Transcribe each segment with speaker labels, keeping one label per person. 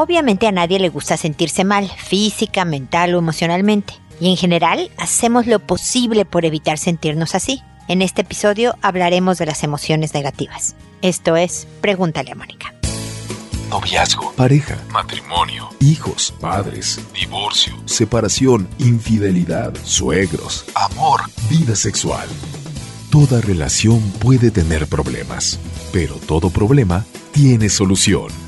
Speaker 1: Obviamente a nadie le gusta sentirse mal, física, mental o emocionalmente. Y en general hacemos lo posible por evitar sentirnos así. En este episodio hablaremos de las emociones negativas. Esto es Pregúntale a Mónica.
Speaker 2: Noviazgo, pareja, matrimonio, hijos, padres, divorcio, separación, infidelidad, suegros, amor, vida sexual. Toda relación puede tener problemas, pero todo problema tiene solución.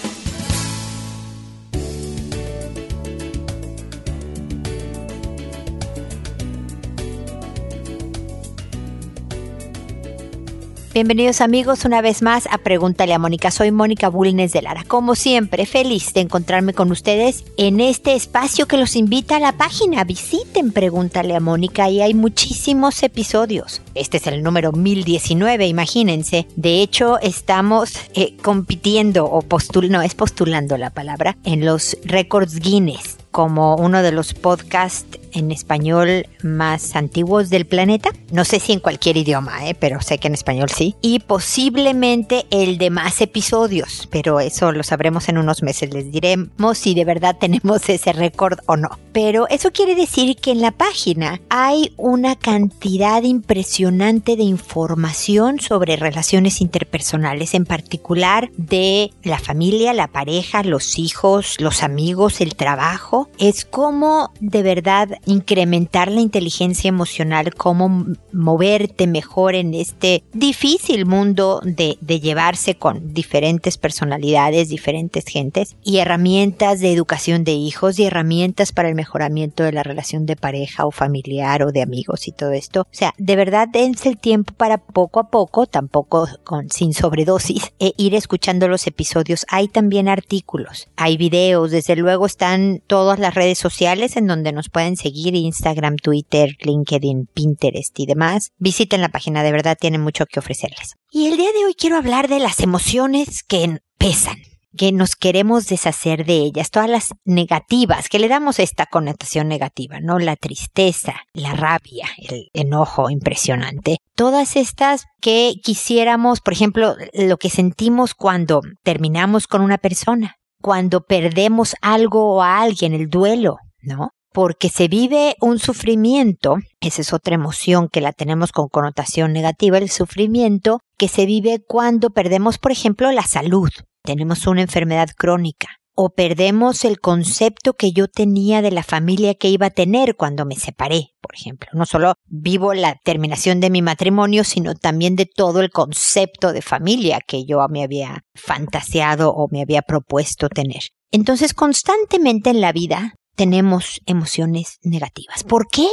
Speaker 1: Bienvenidos amigos una vez más a Pregúntale a Mónica. Soy Mónica Bulnes de Lara. Como siempre, feliz de encontrarme con ustedes en este espacio que los invita a la página. Visiten Pregúntale a Mónica y hay muchísimos episodios. Este es el número 1019, imagínense. De hecho, estamos eh, compitiendo o postulando, no es postulando la palabra, en los récords Guinness como uno de los podcasts en español más antiguos del planeta. No sé si en cualquier idioma, ¿eh? pero sé que en español sí. Y posiblemente el de más episodios, pero eso lo sabremos en unos meses. Les diremos si de verdad tenemos ese récord o no. Pero eso quiere decir que en la página hay una cantidad impresionante de información sobre relaciones interpersonales, en particular de la familia, la pareja, los hijos, los amigos, el trabajo es cómo de verdad incrementar la inteligencia emocional, cómo moverte mejor en este difícil mundo de, de llevarse con diferentes personalidades, diferentes gentes y herramientas de educación de hijos y herramientas para el mejoramiento de la relación de pareja o familiar o de amigos y todo esto. O sea, de verdad dense el tiempo para poco a poco, tampoco con, sin sobredosis, e ir escuchando los episodios. Hay también artículos, hay videos, desde luego están todos las redes sociales en donde nos pueden seguir, Instagram, Twitter, LinkedIn, Pinterest y demás. Visiten la página, de verdad tiene mucho que ofrecerles. Y el día de hoy quiero hablar de las emociones que pesan que nos queremos deshacer de ellas, todas las negativas, que le damos esta connotación negativa, ¿no? La tristeza, la rabia, el enojo impresionante, todas estas que quisiéramos, por ejemplo, lo que sentimos cuando terminamos con una persona, cuando perdemos algo o a alguien, el duelo, ¿no? Porque se vive un sufrimiento, esa es otra emoción que la tenemos con connotación negativa, el sufrimiento que se vive cuando perdemos, por ejemplo, la salud, tenemos una enfermedad crónica, o perdemos el concepto que yo tenía de la familia que iba a tener cuando me separé, por ejemplo. No solo vivo la terminación de mi matrimonio, sino también de todo el concepto de familia que yo me había fantaseado o me había propuesto tener. Entonces, constantemente en la vida tenemos emociones negativas. ¿Por qué?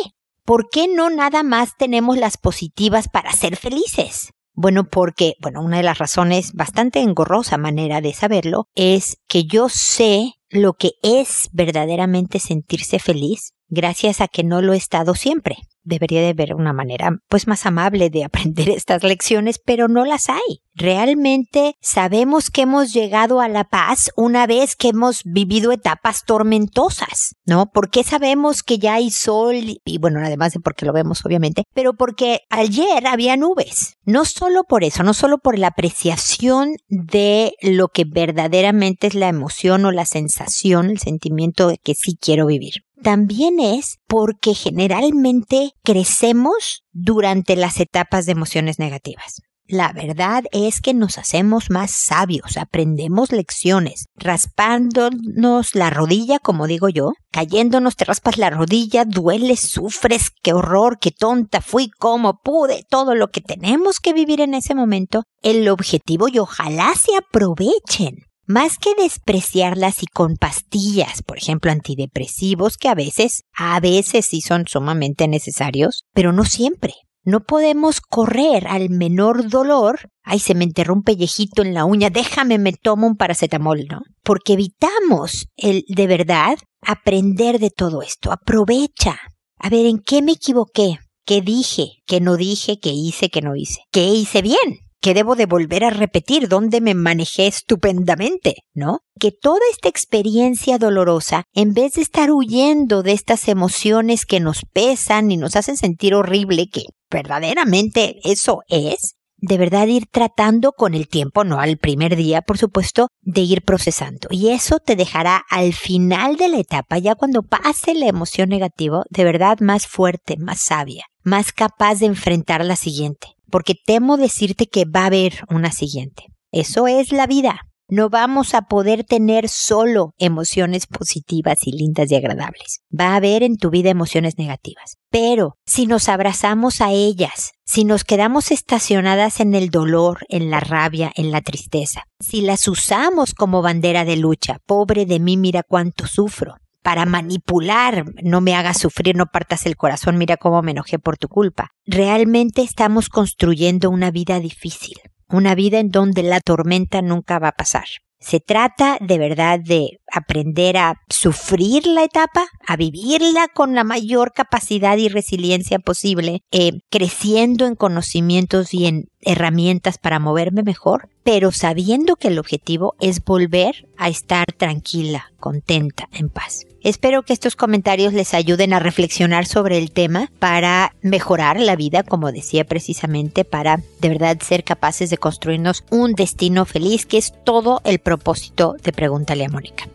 Speaker 1: ¿Por qué no nada más tenemos las positivas para ser felices? Bueno, porque, bueno, una de las razones bastante engorrosa manera de saberlo es que yo sé lo que es verdaderamente sentirse feliz gracias a que no lo he estado siempre debería de haber una manera pues más amable de aprender estas lecciones, pero no las hay. Realmente sabemos que hemos llegado a la paz una vez que hemos vivido etapas tormentosas, ¿no? Porque sabemos que ya hay sol y bueno, además de porque lo vemos obviamente, pero porque ayer había nubes. No solo por eso, no solo por la apreciación de lo que verdaderamente es la emoción o la sensación, el sentimiento de que sí quiero vivir también es porque generalmente crecemos durante las etapas de emociones negativas. La verdad es que nos hacemos más sabios, aprendemos lecciones, raspándonos la rodilla, como digo yo, cayéndonos te raspas la rodilla, dueles, sufres, qué horror, qué tonta fui, cómo pude, todo lo que tenemos que vivir en ese momento, el objetivo y ojalá se aprovechen más que despreciarlas y con pastillas, por ejemplo, antidepresivos, que a veces, a veces sí son sumamente necesarios, pero no siempre. No podemos correr al menor dolor. Ay, se me enterró un pellejito en la uña, déjame, me tomo un paracetamol, ¿no? Porque evitamos el de verdad aprender de todo esto. Aprovecha. A ver, ¿en qué me equivoqué? ¿Qué dije? ¿Qué no dije? ¿Qué hice? ¿Qué no hice? ¿Qué hice bien? Que debo de volver a repetir, donde me manejé estupendamente, ¿no? Que toda esta experiencia dolorosa, en vez de estar huyendo de estas emociones que nos pesan y nos hacen sentir horrible, que verdaderamente eso es, de verdad ir tratando con el tiempo, no al primer día, por supuesto, de ir procesando. Y eso te dejará al final de la etapa, ya cuando pase la emoción negativa, de verdad más fuerte, más sabia, más capaz de enfrentar la siguiente. Porque temo decirte que va a haber una siguiente. Eso es la vida. No vamos a poder tener solo emociones positivas y lindas y agradables. Va a haber en tu vida emociones negativas. Pero si nos abrazamos a ellas, si nos quedamos estacionadas en el dolor, en la rabia, en la tristeza, si las usamos como bandera de lucha, pobre de mí, mira cuánto sufro, para manipular, no me hagas sufrir, no partas el corazón, mira cómo me enojé por tu culpa. Realmente estamos construyendo una vida difícil una vida en donde la tormenta nunca va a pasar. Se trata de verdad de aprender a sufrir la etapa, a vivirla con la mayor capacidad y resiliencia posible, eh, creciendo en conocimientos y en herramientas para moverme mejor, pero sabiendo que el objetivo es volver a estar tranquila, contenta, en paz. Espero que estos comentarios les ayuden a reflexionar sobre el tema para mejorar la vida, como decía precisamente, para de verdad ser capaces de construirnos un destino feliz, que es todo el propósito de Pregúntale a Mónica.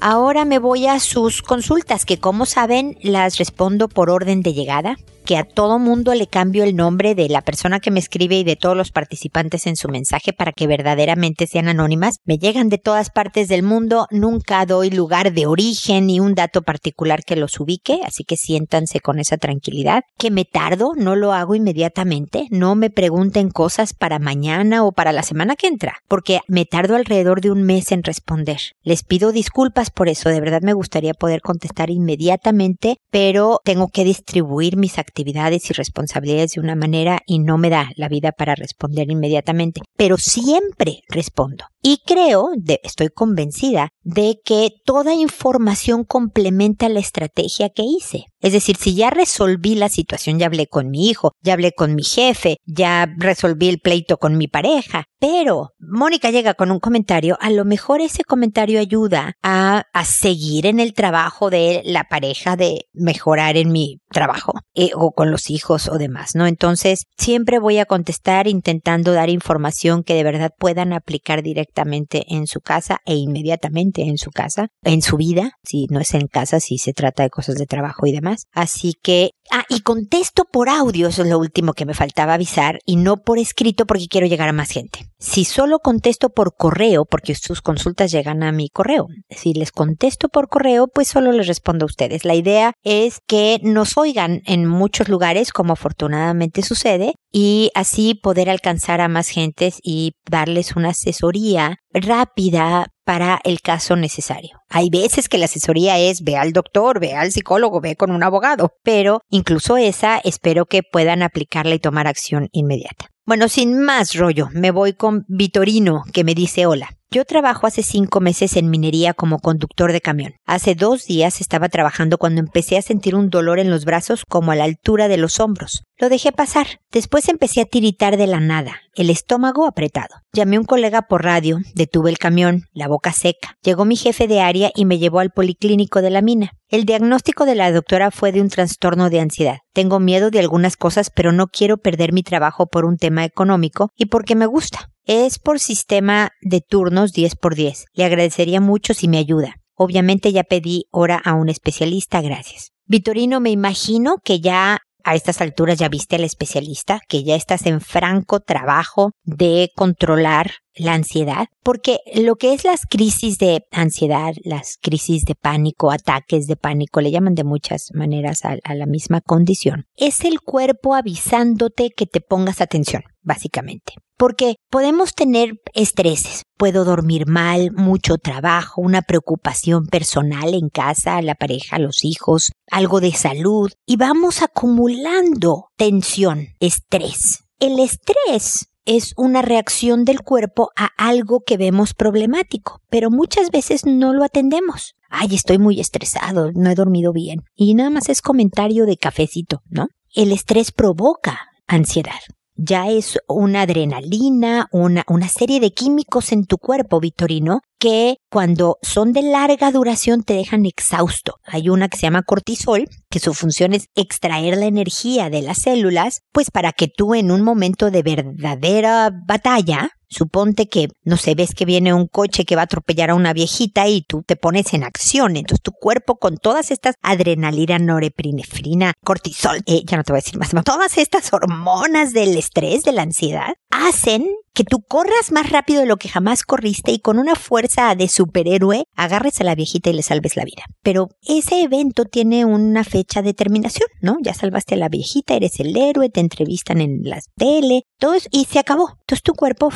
Speaker 1: Ahora me voy a sus consultas, que como saben las respondo por orden de llegada que a todo mundo le cambio el nombre de la persona que me escribe y de todos los participantes en su mensaje para que verdaderamente sean anónimas. Me llegan de todas partes del mundo, nunca doy lugar de origen ni un dato particular que los ubique, así que siéntanse con esa tranquilidad. Que me tardo, no lo hago inmediatamente, no me pregunten cosas para mañana o para la semana que entra, porque me tardo alrededor de un mes en responder. Les pido disculpas por eso, de verdad me gustaría poder contestar inmediatamente, pero tengo que distribuir mis actividades actividades y responsabilidades de una manera y no me da la vida para responder inmediatamente, pero siempre respondo. Y creo, estoy convencida, de que toda información complementa la estrategia que hice. Es decir, si ya resolví la situación, ya hablé con mi hijo, ya hablé con mi jefe, ya resolví el pleito con mi pareja, pero Mónica llega con un comentario, a lo mejor ese comentario ayuda a, seguir en el trabajo de la pareja, de mejorar en mi trabajo eh, o con los hijos o demás, ¿no? Entonces, siempre voy a contestar intentando dar información que de verdad puedan aplicar directamente en su casa e inmediatamente en su casa, en su vida, si no es en casa, si se trata de cosas de trabajo y demás Así que, ah, y contesto por audio, eso es lo último que me faltaba avisar, y no por escrito porque quiero llegar a más gente. Si solo contesto por correo, porque sus consultas llegan a mi correo, si les contesto por correo, pues solo les respondo a ustedes. La idea es que nos oigan en muchos lugares, como afortunadamente sucede, y así poder alcanzar a más gentes y darles una asesoría rápida para el caso necesario. Hay veces que la asesoría es ve al doctor, ve al psicólogo, ve con un abogado, pero incluso esa espero que puedan aplicarla y tomar acción inmediata. Bueno, sin más rollo, me voy con Vitorino, que me dice hola. Yo trabajo hace cinco meses en minería como conductor de camión. Hace dos días estaba trabajando cuando empecé a sentir un dolor en los brazos como a la altura de los hombros. Lo dejé pasar. Después empecé a tiritar de la nada, el estómago apretado. Llamé a un colega por radio, detuve el camión, la boca seca. Llegó mi jefe de área y me llevó al policlínico de la mina. El diagnóstico de la doctora fue de un trastorno de ansiedad. Tengo miedo de algunas cosas, pero no quiero perder mi trabajo por un tema económico y porque me gusta. Es por sistema de turnos 10 por 10. Le agradecería mucho si me ayuda. Obviamente ya pedí hora a un especialista, gracias. Vitorino, me imagino que ya a estas alturas ya viste al especialista, que ya estás en franco trabajo de controlar la ansiedad, porque lo que es las crisis de ansiedad, las crisis de pánico, ataques de pánico, le llaman de muchas maneras a, la misma condición, es el cuerpo avisándote que te pongas atención, básicamente. Porque podemos tener estreses, puedo dormir mal, mucho trabajo, una preocupación personal en casa, la pareja, los hijos, algo de salud, y vamos acumulando tensión, estrés. El estrés es una reacción del cuerpo a algo que vemos problemático, pero muchas veces no lo atendemos. Ay, estoy muy estresado, no he dormido bien. Y nada más es comentario de cafecito, ¿no? El estrés provoca ansiedad. Ya es una adrenalina, una, una serie de químicos en tu cuerpo, Vitorino, que cuando son de larga duración te dejan exhausto. Hay una que se llama cortisol, que su función es extraer la energía de las células, pues para que tú en un momento de verdadera batalla, Suponte que, no sé, ves que viene un coche que va a atropellar a una viejita y tú te pones en acción. Entonces tu cuerpo con todas estas adrenalina, norepinefrina, cortisol, eh, ya no te voy a decir más, todas estas hormonas del estrés, de la ansiedad, hacen que tú corras más rápido de lo que jamás corriste y con una fuerza de superhéroe agarres a la viejita y le salves la vida. Pero ese evento tiene una fecha de terminación, ¿no? Ya salvaste a la viejita, eres el héroe, te entrevistan en la tele, todo eso, y se acabó. Entonces tu cuerpo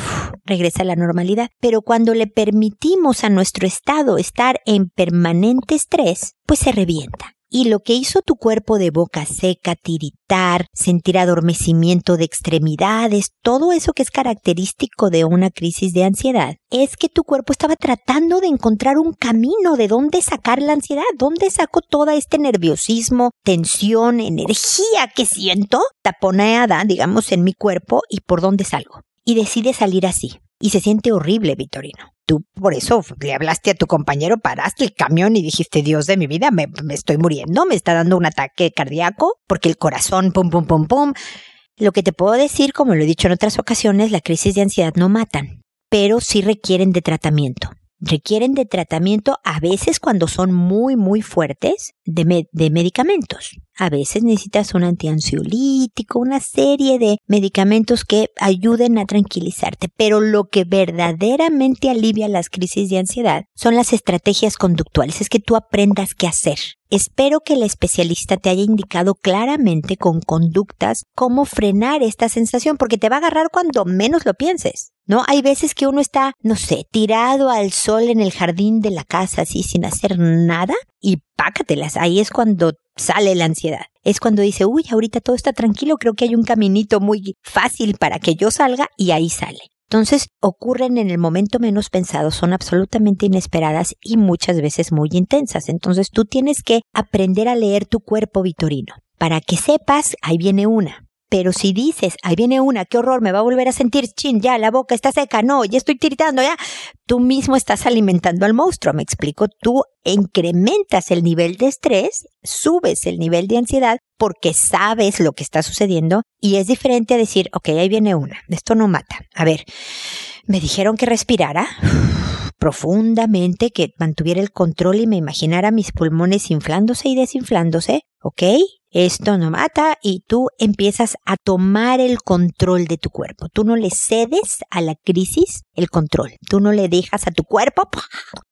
Speaker 1: regresa a la normalidad. Pero cuando le permitimos a nuestro estado estar en permanente estrés, pues se revienta. Y lo que hizo tu cuerpo de boca seca, tiritar, sentir adormecimiento de extremidades, todo eso que es característico de una crisis de ansiedad, es que tu cuerpo estaba tratando de encontrar un camino de dónde sacar la ansiedad, dónde saco todo este nerviosismo, tensión, energía que siento taponeada, digamos, en mi cuerpo y por dónde salgo. Y decide salir así. Y se siente horrible, Vitorino tú por eso le hablaste a tu compañero, paraste el camión y dijiste, Dios de mi vida, me, estoy muriendo, me está dando un ataque cardíaco, porque el corazón, pum, pum, pum, pum. Lo que te puedo decir, como lo he dicho en otras ocasiones, la crisis de ansiedad no matan, pero sí requieren de tratamiento requieren de tratamiento a veces cuando son muy muy fuertes de, de, medicamentos. A veces necesitas un antiansiolítico, una serie de medicamentos que ayuden a tranquilizarte, pero lo que verdaderamente alivia las crisis de ansiedad son las estrategias conductuales, es que tú aprendas qué hacer. Espero que el especialista te haya indicado claramente con conductas cómo frenar esta sensación, porque te va a agarrar cuando menos lo pienses. ¿No? Hay veces que uno está, no sé, tirado al sol en el jardín de la casa así sin hacer nada y pácatelas. Ahí es cuando sale la ansiedad. Es cuando dice, uy, ahorita todo está tranquilo, creo que hay un caminito muy fácil para que yo salga y ahí sale. Entonces ocurren en el momento menos pensado, son absolutamente inesperadas y muchas veces muy intensas. Entonces tú tienes que aprender a leer tu cuerpo vitorino. Para que sepas, ahí viene una. Pero si dices, ahí viene una, qué horror, me va a volver a sentir chin, ya la boca está seca, no, ya estoy tiritando, ya, tú mismo estás alimentando al monstruo, me explico, tú incrementas el nivel de estrés, subes el nivel de ansiedad porque sabes lo que está sucediendo y es diferente a decir, ok, ahí viene una, esto no mata. A ver, me dijeron que respirara profundamente, que mantuviera el control y me imaginara mis pulmones inflándose y desinflándose, ¿ok? Esto no mata y tú empiezas a tomar el control de tu cuerpo. Tú no le cedes a la crisis el control. Tú no le dejas a tu cuerpo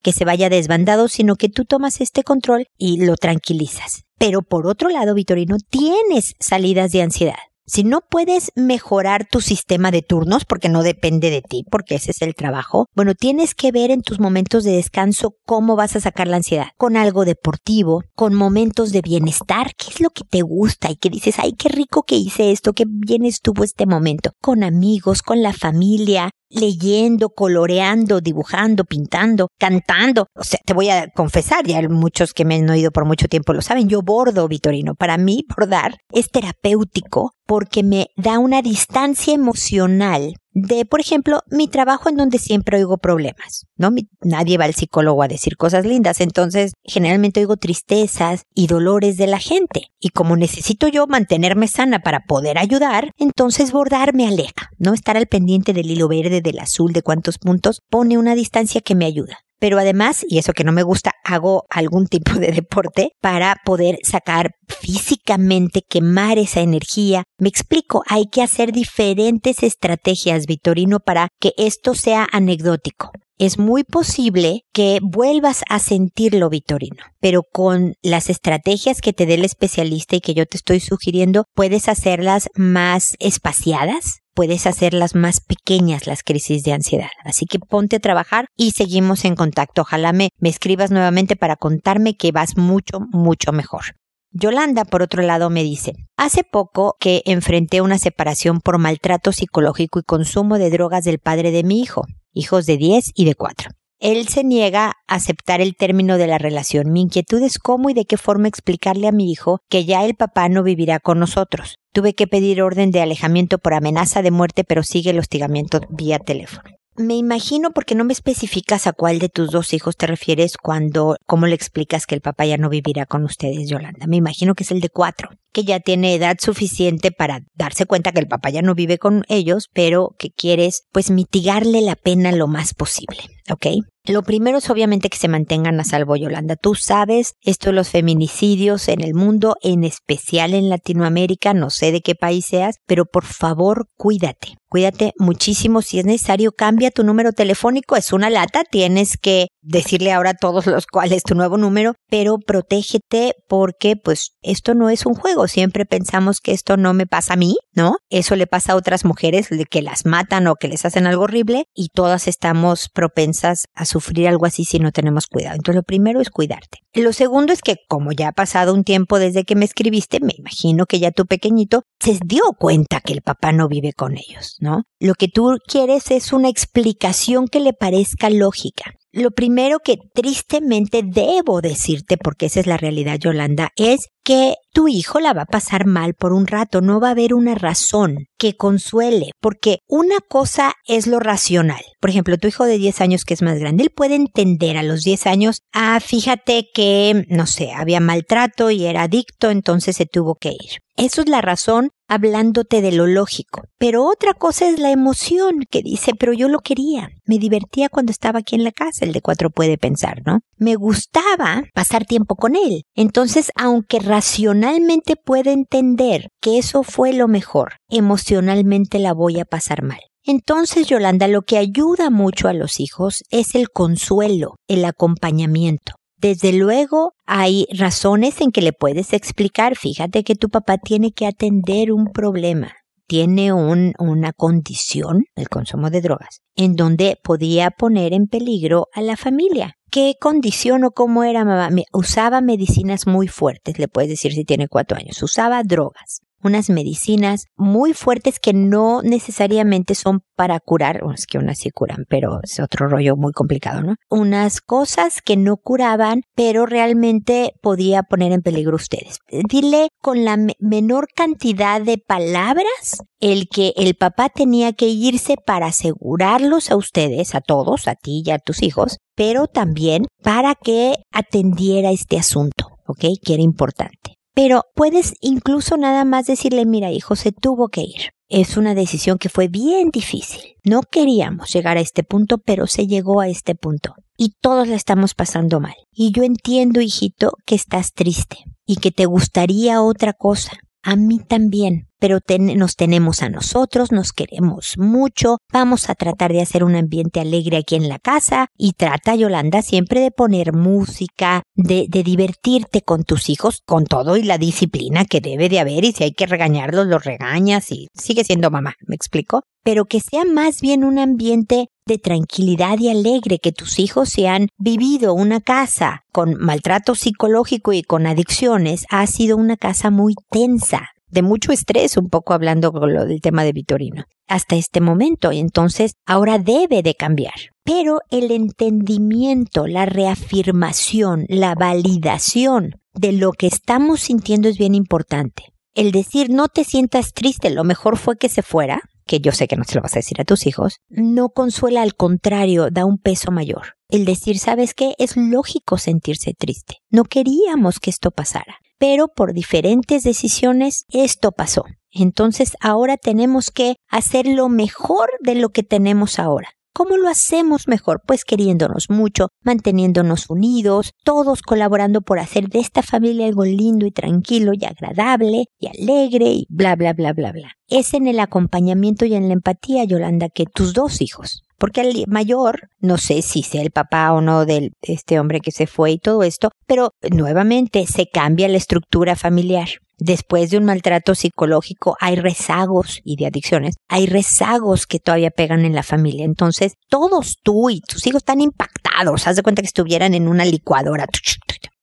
Speaker 1: que se vaya desbandado, sino que tú tomas este control y lo tranquilizas. Pero por otro lado, Vitorino, tienes salidas de ansiedad. Si no puedes mejorar tu sistema de turnos, porque no depende de ti, porque ese es el trabajo, bueno, tienes que ver en tus momentos de descanso cómo vas a sacar la ansiedad. Con algo deportivo, con momentos de bienestar, qué es lo que te gusta y que dices, ay, qué rico que hice esto, qué bien estuvo este momento. Con amigos, con la familia, leyendo, coloreando, dibujando, pintando, cantando. O sea, te voy a confesar, ya muchos que me han oído por mucho tiempo lo saben, yo bordo, Vitorino. Para mí, bordar es terapéutico porque me da una distancia emocional de, por ejemplo, mi trabajo en donde siempre oigo problemas, ¿no? nadie va al psicólogo a decir cosas lindas, entonces generalmente oigo tristezas y dolores de la gente. Y como necesito yo mantenerme sana para poder ayudar, entonces bordar me aleja, ¿no? Estar al pendiente del hilo verde, del azul, de cuántos puntos, pone una distancia que me ayuda pero además, y eso que no me gusta, hago algún tipo de deporte para poder sacar físicamente, quemar esa energía. Me explico, hay que hacer diferentes estrategias, Vitorino, para que esto sea anecdótico. Es muy posible que vuelvas a sentirlo, Vitorino, pero con las estrategias que te dé el especialista y que yo te estoy sugiriendo, puedes hacerlas más espaciadas, puedes hacerlas más pequeñas las crisis de ansiedad. Así que ponte a trabajar y seguimos en contacto. Ojalá me, me escribas nuevamente para contarme que vas mucho, mucho mejor. Yolanda, por otro lado, me dice, hace poco que enfrenté una separación por maltrato psicológico y consumo de drogas del padre de mi hijo, hijos de 10 y de 4. Él se niega a aceptar el término de la relación. Mi inquietud es cómo y de qué forma explicarle a mi hijo que ya el papá no vivirá con nosotros. Tuve que pedir orden de alejamiento por amenaza de muerte, pero sigue el hostigamiento vía teléfono. Me imagino porque no me especificas a cuál de tus dos hijos te refieres cuando, cómo le explicas que el papá ya no vivirá con ustedes, Yolanda. Me imagino que es el de cuatro, que ya tiene edad suficiente para darse cuenta que el papá ya no vive con ellos, pero que quieres pues mitigarle la pena lo más posible, ¿ok? Lo primero es obviamente que se mantengan a salvo, Yolanda. Tú sabes esto de los feminicidios en el mundo, en especial en Latinoamérica, no sé de qué país seas, pero por favor cuídate. Cuídate muchísimo. Si es necesario, cambia tu número telefónico. Es una lata. Tienes que decirle ahora a todos los cuales tu nuevo número, pero protégete porque pues esto no es un juego. Siempre pensamos que esto no me pasa a mí, ¿no? Eso le pasa a otras mujeres que las matan o que les hacen algo horrible y todas estamos propensas a sufrir algo así si no tenemos cuidado. Entonces lo primero es cuidarte. Lo segundo es que como ya ha pasado un tiempo desde que me escribiste, me imagino que ya tu pequeñito se dio cuenta que el papá no vive con ellos, ¿no? Lo que tú quieres es una explicación que le parezca lógica. Lo primero que tristemente debo decirte, porque esa es la realidad, Yolanda, es que tu hijo la va a pasar mal por un rato, no va a haber una razón que consuele, porque una cosa es lo racional. Por ejemplo, tu hijo de 10 años que es más grande, él puede entender a los 10 años, ah, fíjate que, no sé, había maltrato y era adicto, entonces se tuvo que ir. Eso es la razón hablándote de lo lógico. Pero otra cosa es la emoción que dice, pero yo lo quería. Me divertía cuando estaba aquí en la casa, el de cuatro puede pensar, ¿no? Me gustaba pasar tiempo con él. Entonces, aunque racionalmente puede entender que eso fue lo mejor, emocionalmente la voy a pasar mal. Entonces, Yolanda, lo que ayuda mucho a los hijos es el consuelo, el acompañamiento. Desde luego, hay razones en que le puedes explicar, fíjate que tu papá tiene que atender un problema, tiene un, una condición, el consumo de drogas, en donde podía poner en peligro a la familia. ¿Qué condición o cómo era mamá? Usaba medicinas muy fuertes, le puedes decir si tiene cuatro años, usaba drogas unas medicinas muy fuertes que no necesariamente son para curar, es que unas sí curan, pero es otro rollo muy complicado, ¿no? Unas cosas que no curaban, pero realmente podía poner en peligro a ustedes. Dile con la menor cantidad de palabras el que el papá tenía que irse para asegurarlos a ustedes, a todos, a ti y a tus hijos, pero también para que atendiera este asunto, ¿ok? Que era importante. Pero puedes incluso nada más decirle, mira hijo, se tuvo que ir. Es una decisión que fue bien difícil. No queríamos llegar a este punto, pero se llegó a este punto. Y todos la estamos pasando mal. Y yo entiendo, hijito, que estás triste y que te gustaría otra cosa. A mí también, pero nos tenemos a nosotros, nos queremos mucho, vamos a tratar de hacer un ambiente alegre aquí en la casa y trata, Yolanda, siempre de poner música, de, divertirte con tus hijos, con todo y la disciplina que debe de haber y si hay que regañarlos, los regañas y sigue siendo mamá, ¿me explico? Pero que sea más bien un ambiente de tranquilidad y alegre, que tus hijos se han vivido una casa con maltrato psicológico y con adicciones, ha sido una casa muy tensa, de mucho estrés, un poco hablando con lo del tema de Vitorino, hasta este momento. Entonces ahora debe de cambiar. Pero el entendimiento, la reafirmación, la validación de lo que estamos sintiendo es bien importante. El decir no te sientas triste, lo mejor fue que se fuera, que yo sé que no se lo vas a decir a tus hijos, no consuela, al contrario, da un peso mayor. El decir, ¿sabes qué? Es lógico sentirse triste. No queríamos que esto pasara pero por diferentes decisiones esto pasó. Entonces ahora tenemos que hacer lo mejor de lo que tenemos ahora. ¿Cómo lo hacemos mejor? Pues queriéndonos mucho, manteniéndonos unidos, todos colaborando por hacer de esta familia algo lindo y tranquilo y agradable y alegre y bla, bla, bla, bla, bla. Es en el acompañamiento y en la empatía, Yolanda, que tus dos hijos porque el mayor, no sé si sea el papá o no de este hombre que se fue y todo esto, pero nuevamente se cambia la estructura familiar. Después de un maltrato psicológico hay rezagos y de adicciones, hay rezagos que todavía pegan en la familia. Entonces, todos tú y tus hijos están impactados. Haz de cuenta que estuvieran en una licuadora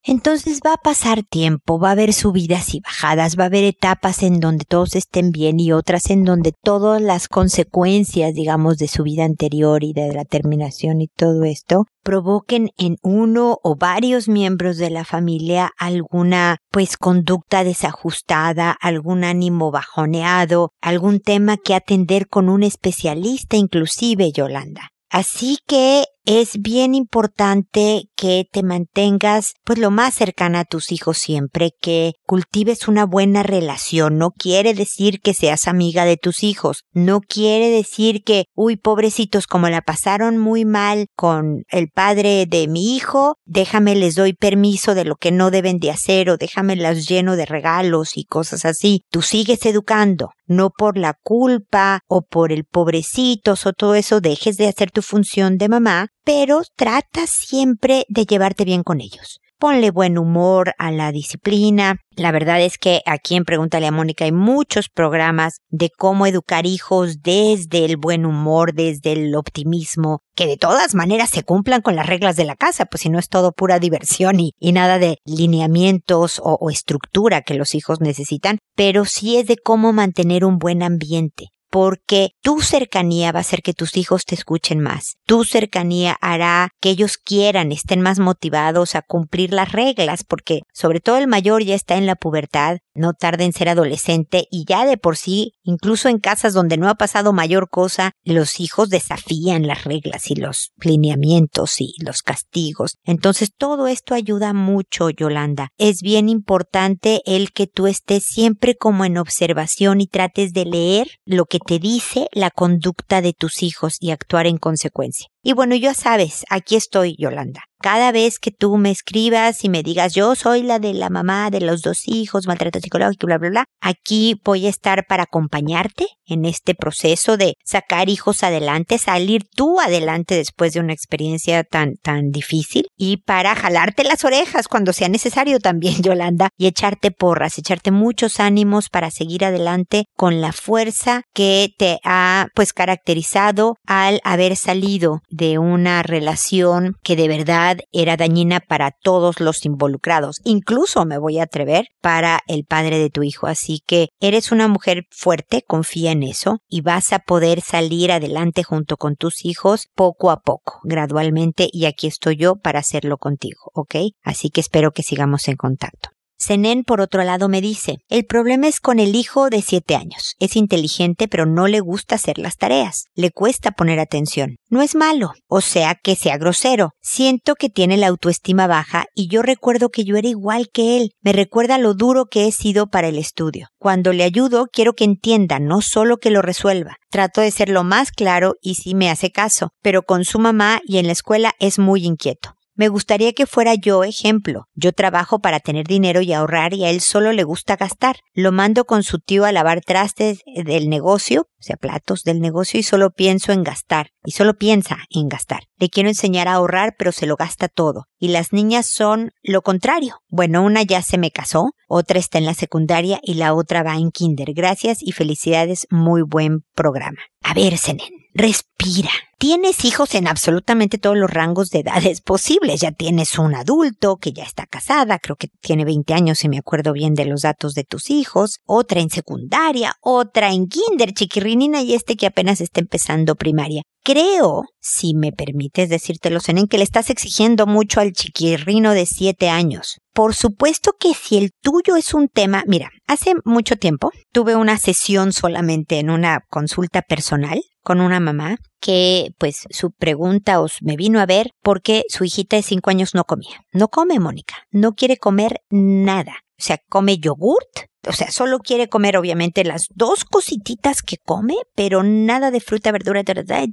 Speaker 1: Entonces va a pasar tiempo, va a haber subidas y bajadas, va a haber etapas en donde todos estén bien y otras en donde todas las consecuencias, digamos, de su vida anterior y de la terminación y todo esto provoquen en uno o varios miembros de la familia alguna pues conducta desajustada, algún ánimo bajoneado, algún tema que atender con un especialista inclusive, Yolanda. Así que es bien importante que te mantengas pues lo más cercana a tus hijos siempre, que cultives una buena relación. No quiere decir que seas amiga de tus hijos, no quiere decir que, uy, pobrecitos, como la pasaron muy mal con el padre de mi hijo, déjame les doy permiso de lo que no deben de hacer o déjame las lleno de regalos y cosas así. Tú sigues educando, no por la culpa o por el pobrecitos o todo eso dejes de hacer tu función de mamá, pero trata siempre de llevarte bien con ellos. Ponle buen humor a la disciplina. La verdad es que aquí en Pregúntale a Mónica hay muchos programas de cómo educar hijos desde el buen humor, desde el optimismo, que de todas maneras se cumplan con las reglas de la casa, pues si no es todo pura diversión y, nada de lineamientos o, o estructura que los hijos necesitan, pero sí es de cómo mantener un buen ambiente porque tu cercanía va a hacer que tus hijos te escuchen más. Tu cercanía hará que ellos quieran, estén más motivados a cumplir las reglas, porque sobre todo el mayor ya está en la pubertad, no tarda en ser adolescente y ya de por sí, incluso en casas donde no ha pasado mayor cosa, los hijos desafían las reglas y los lineamientos y los castigos. Entonces todo esto ayuda mucho, Yolanda. Es bien importante el que tú estés siempre como en observación y trates de leer lo que te dice la conducta de tus hijos y actuar en consecuencia. Y bueno, ya sabes, aquí estoy, Yolanda. Cada vez que tú me escribas y me digas, yo soy la de la mamá de los dos hijos, maltrato psicológico, bla, bla, bla, aquí voy a estar para acompañarte en este proceso de sacar hijos adelante, salir tú adelante después de una experiencia tan, tan difícil y para jalarte las orejas cuando sea necesario también, Yolanda, y echarte porras, echarte muchos ánimos para seguir adelante con la fuerza que te ha, pues, caracterizado al haber salido de una relación que de verdad era dañina para todos los involucrados, incluso me voy a atrever para el padre de tu hijo. Así que eres una mujer fuerte, confía en eso y vas a poder salir adelante junto con tus hijos poco a poco, gradualmente y aquí estoy yo para hacerlo contigo, ¿ok? Así que espero que sigamos en contacto. Zenén, por otro lado, me dice, el problema es con el hijo de siete años. Es inteligente, pero no le gusta hacer las tareas. Le cuesta poner atención. No es malo, o sea que sea grosero. Siento que tiene la autoestima baja y yo recuerdo que yo era igual que él. Me recuerda lo duro que he sido para el estudio. Cuando le ayudo, quiero que entienda, no solo que lo resuelva. Trato de ser lo más claro y sí me hace caso, pero con su mamá y en la escuela es muy inquieto. Me gustaría que fuera yo ejemplo. Yo trabajo para tener dinero y ahorrar y a él solo le gusta gastar. Lo mando con su tío a lavar trastes del negocio, o sea, platos del negocio y solo pienso en gastar. Y solo piensa en gastar. Le quiero enseñar a ahorrar, pero se lo gasta todo. Y las niñas son lo contrario. Bueno, una ya se me casó, otra está en la secundaria y la otra va en kinder. Gracias y felicidades. Muy buen programa. A ver, Senen, respira. Tienes hijos en absolutamente todos los rangos de edades posibles. Ya tienes un adulto que ya está casada, creo que tiene 20 años si me acuerdo bien de los datos de tus hijos, otra en secundaria, otra en kinder, chiquirrinina y este que apenas está empezando primaria. Creo, si me permites decírtelo, en que le estás exigiendo mucho al chiquirrino de 7 años. Por supuesto que si el tuyo es un tema, mira, hace mucho tiempo tuve una sesión solamente en una consulta personal con una mamá que pues su pregunta os me vino a ver porque su hijita de cinco años no comía. No come, Mónica. No quiere comer nada. O sea, come yogurt, o sea, solo quiere comer obviamente las dos cosititas que come, pero nada de fruta, verdura,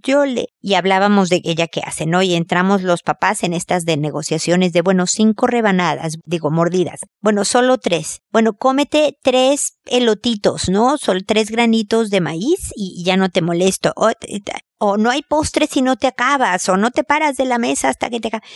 Speaker 1: yo le... Y hablábamos de ella que hace, ¿no? Y entramos los papás en estas de negociaciones de, bueno, cinco rebanadas, digo, mordidas. Bueno, solo tres. Bueno, cómete tres elotitos, ¿no? Son tres granitos de maíz y ya no te molesto. O, o no hay postre si no te acabas, o no te paras de la mesa hasta que te acabas.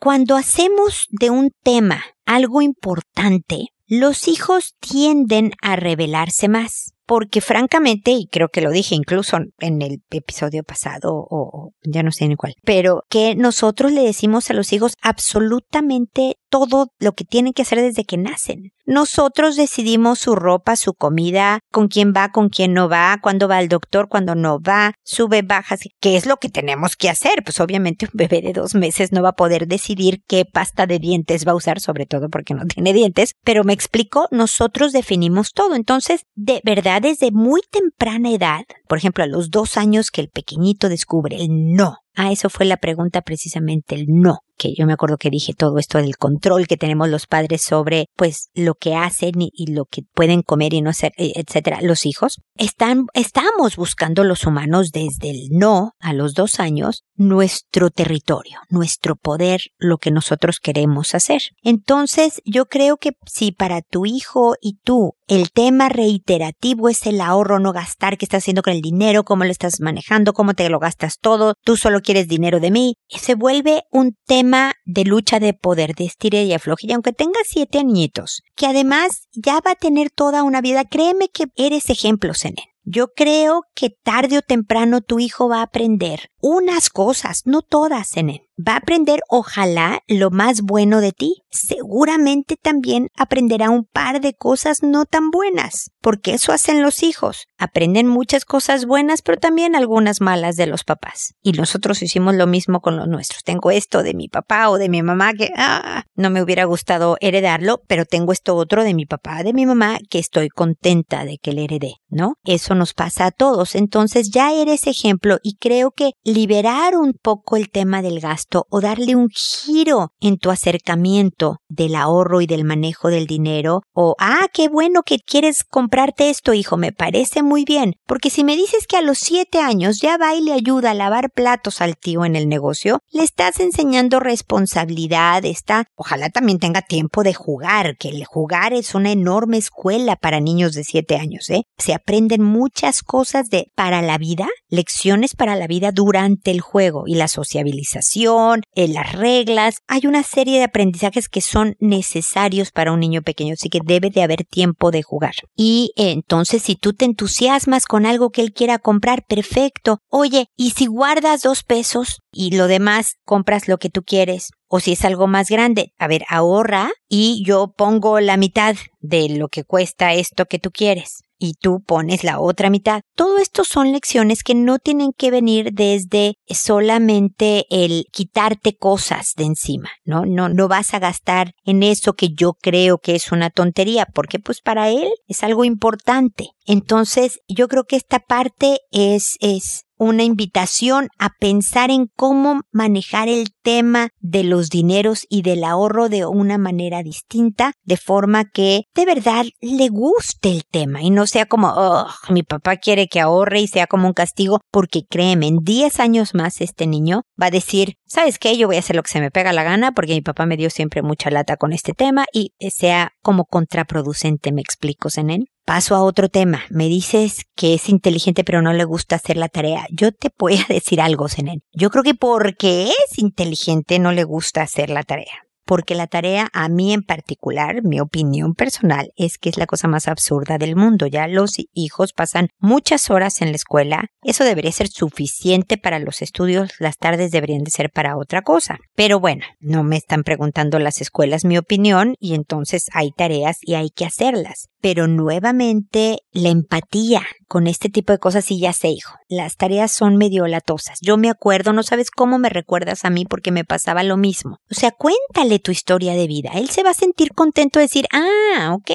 Speaker 1: Cuando hacemos de un tema algo importante, los hijos tienden a rebelarse más. porque francamente, y creo que lo dije incluso en el episodio pasado, o, ya no sé ni cuál, pero que nosotros le decimos a los hijos absolutamente todo lo que tienen que hacer desde que nacen. Nosotros decidimos su ropa, su comida, con quién va, con quién no va, cuándo va al doctor, cuándo no va, sube, baja, qué es lo que tenemos que hacer. Pues obviamente un bebé de dos meses no va a poder decidir qué pasta de dientes va a usar, sobre todo porque no tiene dientes, pero me explico, nosotros definimos todo. Entonces, de verdad, desde muy temprana edad, por ejemplo, a los dos años que el pequeñito descubre el no, Ah, eso fue la pregunta precisamente, el no que yo me acuerdo que dije todo esto del control que tenemos los padres sobre pues lo que hacen y, lo que pueden comer y no hacer, e, etcétera, los hijos, están, estamos buscando los humanos desde el no a los dos años nuestro territorio, nuestro poder, lo que nosotros queremos hacer. Entonces, yo creo que si para tu hijo y tú el tema reiterativo es el ahorro, no gastar, qué estás haciendo con el dinero, cómo lo estás manejando, cómo te lo gastas todo, tú solo quieres dinero de mí, se vuelve un tema de lucha de poder, de estire y afloje. Y aunque tenga siete añitos, que además ya va a tener toda una vida, créeme que eres ejemplo, en Yo creo que tarde o temprano tu hijo va a aprender unas cosas, no todas, en va a aprender, ojalá, lo más bueno de ti. Seguramente también aprenderá un par de cosas no tan buenas, porque eso hacen los hijos. Aprenden muchas cosas buenas, pero también algunas malas de los papás. Y nosotros hicimos lo mismo con los nuestros. Tengo esto de mi papá o de mi mamá que ah, no me hubiera gustado heredarlo, pero tengo esto otro de mi papá, de mi mamá, que estoy contenta de que le heredé, ¿no? Eso nos pasa a todos. Entonces ya eres ejemplo y creo que liberar un poco el tema del gasto o darle un giro en tu acercamiento del ahorro y del manejo del dinero o, ah, qué bueno que quieres comprarte esto, hijo, me parece muy bien, porque si me dices que a los siete años ya va y le ayuda a lavar platos al tío en el negocio, le estás enseñando responsabilidad, está, ojalá también tenga tiempo de jugar, que el jugar es una enorme escuela para niños de siete años, ¿eh? Se aprenden muchas cosas de para la vida, lecciones para la vida durante el juego y la sociabilización, en las reglas. Hay una serie de aprendizajes que son necesarios para un niño pequeño, así que debe de haber tiempo de jugar. Y entonces si tú te entusiasmas con algo que él quiera comprar, perfecto. Oye, ¿y si guardas dos pesos y lo demás compras lo que tú quieres? O si es algo más grande, a ver, ahorra y yo pongo la mitad de lo que cuesta esto que tú quieres y tú pones la otra mitad. Todo esto son lecciones que no tienen que venir desde solamente el quitarte cosas de encima, ¿no? No, no vas a gastar en eso que yo creo que es una tontería, porque pues para él es algo importante. Entonces, yo creo que esta parte es, es una invitación a pensar en cómo manejar el tema de los dineros y del ahorro de una manera distinta, de forma que de verdad le guste el tema y no sea como, oh, mi papá quiere que ahorre y sea como un castigo, porque créeme, en 10 años más este niño va a decir, ¿sabes qué? Yo voy a hacer lo que se me pega la gana porque mi papá me dio siempre mucha lata con este tema y sea como contraproducente, me explico, Zenén. Paso a otro tema. Me dices que es inteligente pero no le gusta hacer la tarea. Yo te voy a decir algo, Zenén. Yo creo que porque es inteligente no le gusta hacer la tarea porque la tarea a mí en particular, mi opinión personal, es que es la cosa más absurda del mundo. Ya los hijos pasan muchas horas en la escuela, eso debería ser suficiente para los estudios, las tardes deberían de ser para otra cosa. Pero bueno, no me están preguntando las escuelas mi opinión y entonces hay tareas y hay que hacerlas. Pero nuevamente la empatía con este tipo de cosas sí ya sé, hijo. Las tareas son medio latosas. Yo me acuerdo, no sabes cómo me recuerdas a mí porque me pasaba lo mismo. O sea, cuéntale tu historia de vida. Él se va a sentir contento de decir, ah, ok,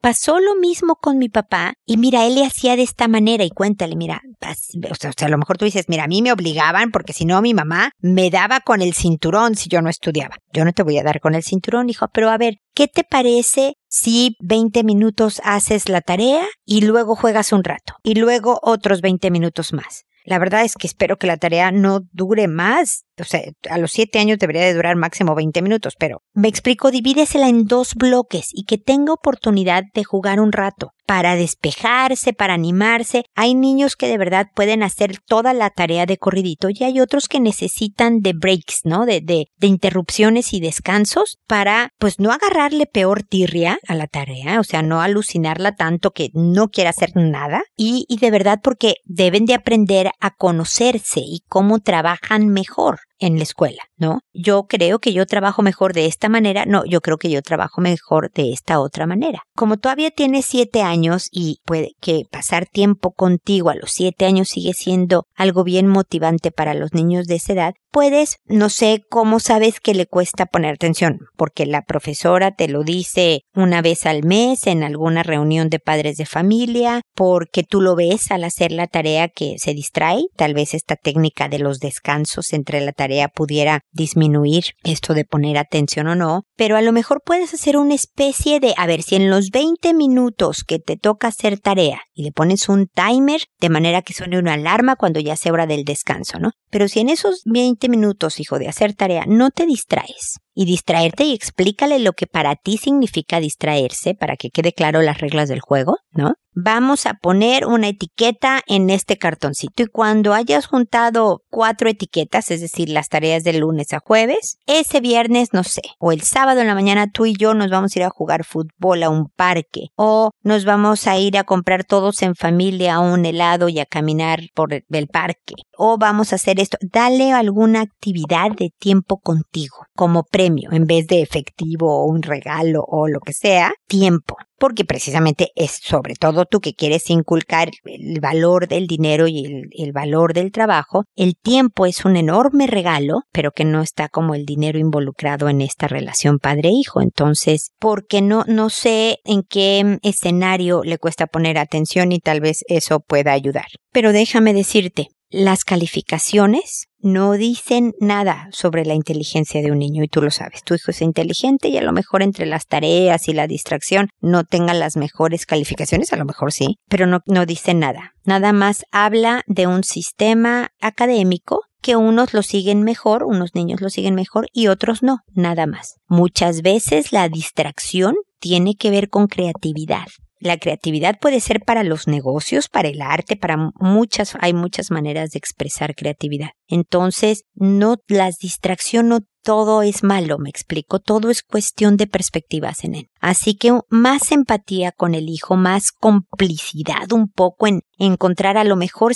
Speaker 1: pasó lo mismo con mi papá y mira, él le hacía de esta manera y cuéntale, mira, o sea, a lo mejor tú dices, mira, a mí me obligaban porque si no mi mamá me daba con el cinturón si yo no estudiaba. Yo no te voy a dar con el cinturón, hijo, pero a ver, ¿qué te parece si 20 minutos haces la tarea y luego juegas un rato y luego otros 20 minutos más? La verdad es que espero que la tarea no dure más. O sea, a los siete años debería de durar máximo 20 minutos, pero me explico, divídesela en dos bloques y que tenga oportunidad de jugar un rato para despejarse, para animarse. Hay niños que de verdad pueden hacer toda la tarea de corridito y hay otros que necesitan de breaks, ¿no? De, de, de interrupciones y descansos para, pues, no agarrarle peor tirria a la tarea, o sea, no alucinarla tanto que no quiera hacer nada y, y de verdad porque deben de aprender a conocerse y cómo trabajan mejor en la escuela, ¿no? Yo creo que yo trabajo mejor de esta manera, no, yo creo que yo trabajo mejor de esta otra manera. Como todavía tienes siete años y puede que pasar tiempo contigo a los siete años sigue siendo algo bien motivante para los niños de esa edad, puedes, no sé cómo sabes que le cuesta poner atención, porque la profesora te lo dice una vez al mes en alguna reunión de padres de familia, porque tú lo ves al hacer la tarea que se distrae, tal vez esta técnica de los descansos entre la tarea pudiera disminuir esto de poner atención o no, pero a lo mejor puedes hacer una especie de, a ver, si en los 20 minutos que te toca hacer tarea y le pones un timer de manera que suene una alarma cuando ya se hora del descanso, ¿no? Pero si en esos 20 minutos, hijo, de hacer tarea no te distraes y distraerte y explícale lo que para ti significa distraerse para que quede claro las reglas del juego, ¿no? Vamos a poner una etiqueta en este cartoncito y cuando hayas juntado cuatro etiquetas, es decir, las tareas de lunes a jueves, ese viernes, no sé, o el sábado en la mañana tú y yo nos vamos a ir a jugar fútbol a un parque o nos vamos a ir a comprar todos en familia a un helado y a caminar por el parque o vamos a hacer esto. Dale alguna actividad de tiempo contigo como premio en vez de efectivo o un regalo o lo que sea, tiempo porque precisamente es sobre todo tú que quieres inculcar el valor del dinero y el, valor del trabajo, el tiempo es un enorme regalo, pero que no está como el dinero involucrado en esta relación padre-hijo. Entonces, porque no, no sé en qué escenario le cuesta poner atención y tal vez eso pueda ayudar. Pero déjame decirte, las calificaciones no dicen nada sobre la inteligencia de un niño y tú lo sabes. Tu hijo es inteligente y a lo mejor entre las tareas y la distracción no tenga las mejores calificaciones, a lo mejor sí, pero no, no dice nada. Nada más habla de un sistema académico que unos lo siguen mejor, unos niños lo siguen mejor y otros no, nada más. Muchas veces la distracción tiene que ver con creatividad. La creatividad puede ser para los negocios, para el arte, para muchas, hay muchas maneras de expresar creatividad. Entonces, no, las distracción no todo es malo, me explico, todo es cuestión de perspectivas en él. Así que más empatía con el hijo, más complicidad un poco en encontrar a lo mejor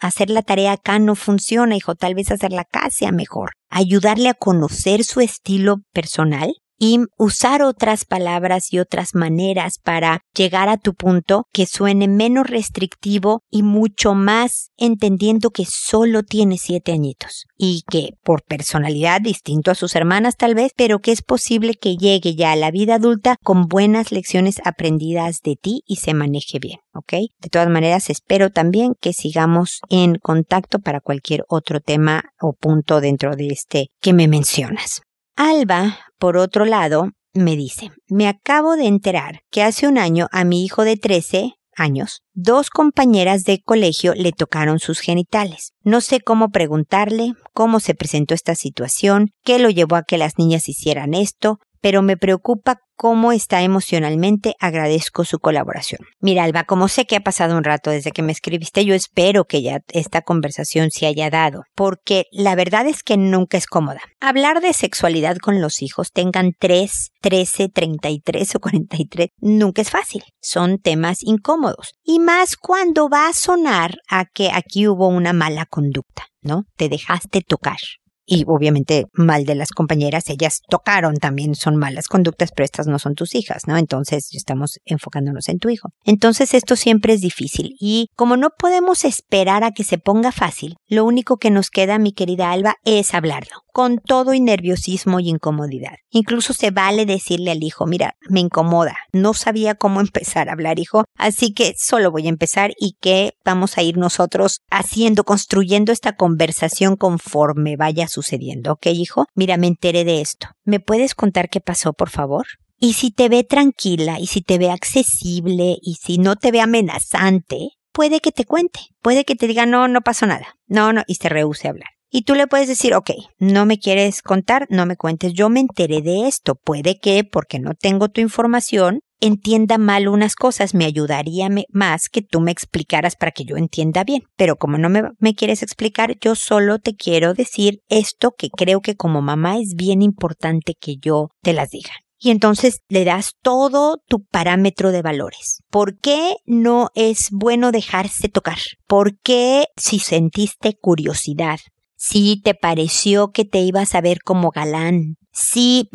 Speaker 1: hacer la tarea acá no funciona, hijo, tal vez hacerla acá sea mejor. Ayudarle a conocer su estilo personal y usar otras palabras y otras maneras para llegar a tu punto que suene menos restrictivo y mucho más entendiendo que solo tiene siete añitos y que por personalidad distinto a sus hermanas tal vez, pero que es posible que llegue ya a la vida adulta con buenas lecciones aprendidas de ti y se maneje bien, ¿ok? De todas maneras, espero también que sigamos en contacto para cualquier otro tema o punto dentro de este que me mencionas. Alba, por otro lado, me dice, me acabo de enterar que hace un año a mi hijo de 13 años, dos compañeras de colegio le tocaron sus genitales. No sé cómo preguntarle, cómo se presentó esta situación, qué lo llevó a que las niñas hicieran esto, pero me preocupa cómo está emocionalmente, agradezco su colaboración. Mira, Alba, como sé que ha pasado un rato desde que me escribiste, yo espero que ya esta conversación se haya dado, porque la verdad es que nunca es cómoda. Hablar de sexualidad con los hijos, tengan 3, 13, 33 o 43, nunca es fácil. Son temas incómodos. Y más cuando va a sonar a que aquí hubo una mala conducta, ¿no? Te dejaste tocar y obviamente mal de las compañeras, ellas tocaron también, son malas conductas, pero estas no son tus hijas, ¿no? Entonces estamos enfocándonos en tu hijo. Entonces esto siempre es difícil y como no podemos esperar a que se ponga fácil, lo único que nos queda, mi querida Alba, es hablarlo, con todo y nerviosismo y incomodidad. Incluso se vale decirle al hijo, mira, me incomoda, no sabía cómo empezar a hablar, hijo, así que solo voy a empezar y que vamos a ir nosotros haciendo, construyendo esta conversación conforme vaya su sucediendo. ¿Ok, hijo? Mira, me enteré de esto. ¿Me puedes contar qué pasó, por favor? Y si te ve tranquila, y si te ve accesible, y si no te ve amenazante, puede que te cuente. Puede que te diga, no, no pasó nada. No, no, y se rehúse a hablar. Y tú le puedes decir, ok, no me quieres contar, no me cuentes, yo me enteré de esto. Puede que, porque no tengo tu información, entienda mal unas cosas. Me ayudaría más que tú me explicaras para que yo entienda bien. Pero como no me, quieres explicar, yo solo te quiero decir esto que creo que como mamá es bien importante que yo te las diga y entonces le das todo tu parámetro de valores. ¿Por qué no es bueno dejarse tocar? ¿Por qué si sentiste curiosidad? Si te pareció que te ibas a ver como galán, si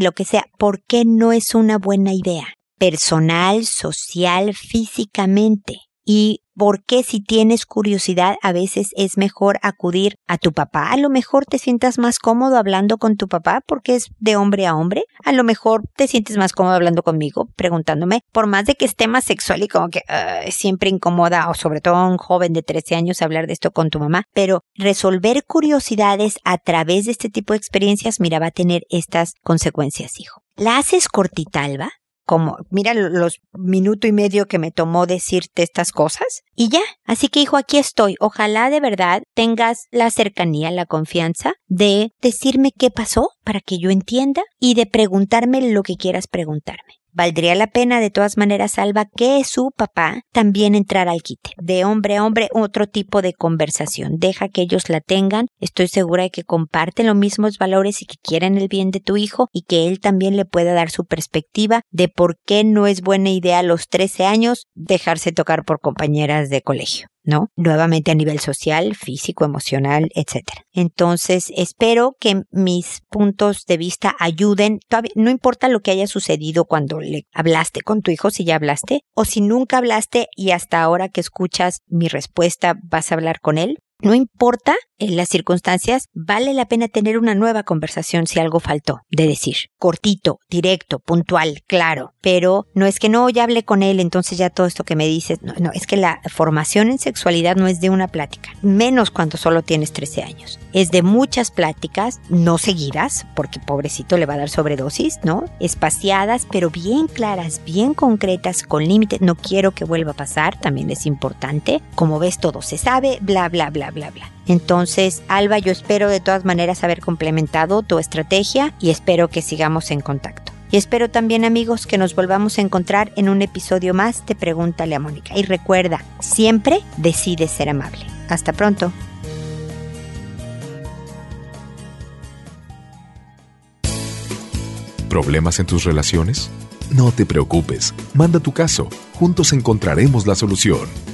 Speaker 1: lo que sea, ¿por qué no es una buena idea? Personal, social, físicamente. Y por qué si tienes curiosidad a veces es mejor acudir a tu papá. A lo mejor te sientas más cómodo hablando con tu papá porque es de hombre a hombre. A lo mejor te sientes más cómodo hablando conmigo, preguntándome, por más de que esté más sexual y como que siempre incomoda, o sobre todo a un joven de 13 años hablar de esto con tu mamá, pero resolver curiosidades a través de este tipo de experiencias, mira, va a tener estas consecuencias, hijo. La haces cortita, Alba, como, mira los minuto y medio que me tomó decirte estas cosas y ya. Así que hijo, aquí estoy. Ojalá de verdad tengas la cercanía, la confianza de decirme qué pasó para que yo entienda y de preguntarme lo que quieras preguntarme. Valdría la pena de todas maneras, Alba, que su papá también entrara al quite. De hombre a hombre, otro tipo de conversación. Deja que ellos la tengan. Estoy segura de que comparten los mismos valores y que quieren el bien de tu hijo y que él también le pueda dar su perspectiva de por qué no es buena idea a los 13 años dejarse tocar por compañeras de colegio. ¿No? Nuevamente a nivel social, físico, emocional, etc. Entonces, espero que mis puntos de vista ayuden, no importa lo que haya sucedido cuando le hablaste con tu hijo, si ya hablaste, o si nunca hablaste y hasta ahora que escuchas mi respuesta vas a hablar con él, no importa en las circunstancias, vale la pena tener una nueva conversación si algo faltó de decir. Cortito, directo, puntual, claro. Pero no es que no, ya hablé con él, entonces ya todo esto que me dices, no, no, es que la formación en sexualidad no es de una plática, menos cuando solo tienes 13 años. Es de muchas pláticas, no seguidas, porque pobrecito le va a dar sobredosis, ¿no? Espaciadas, pero bien claras, bien concretas, con límites. No quiero que vuelva a pasar, también es importante. Como ves, todo se sabe, bla, bla, bla, bla, bla. Entonces, Alba, yo espero de todas maneras haber complementado tu estrategia y espero que sigamos en contacto. Y espero también amigos que nos volvamos a encontrar en un episodio más de Pregúntale a Mónica. Y recuerda, siempre decide ser amable. Hasta pronto.
Speaker 2: ¿Problemas en tus relaciones? No te preocupes, manda tu caso, juntos encontraremos la solución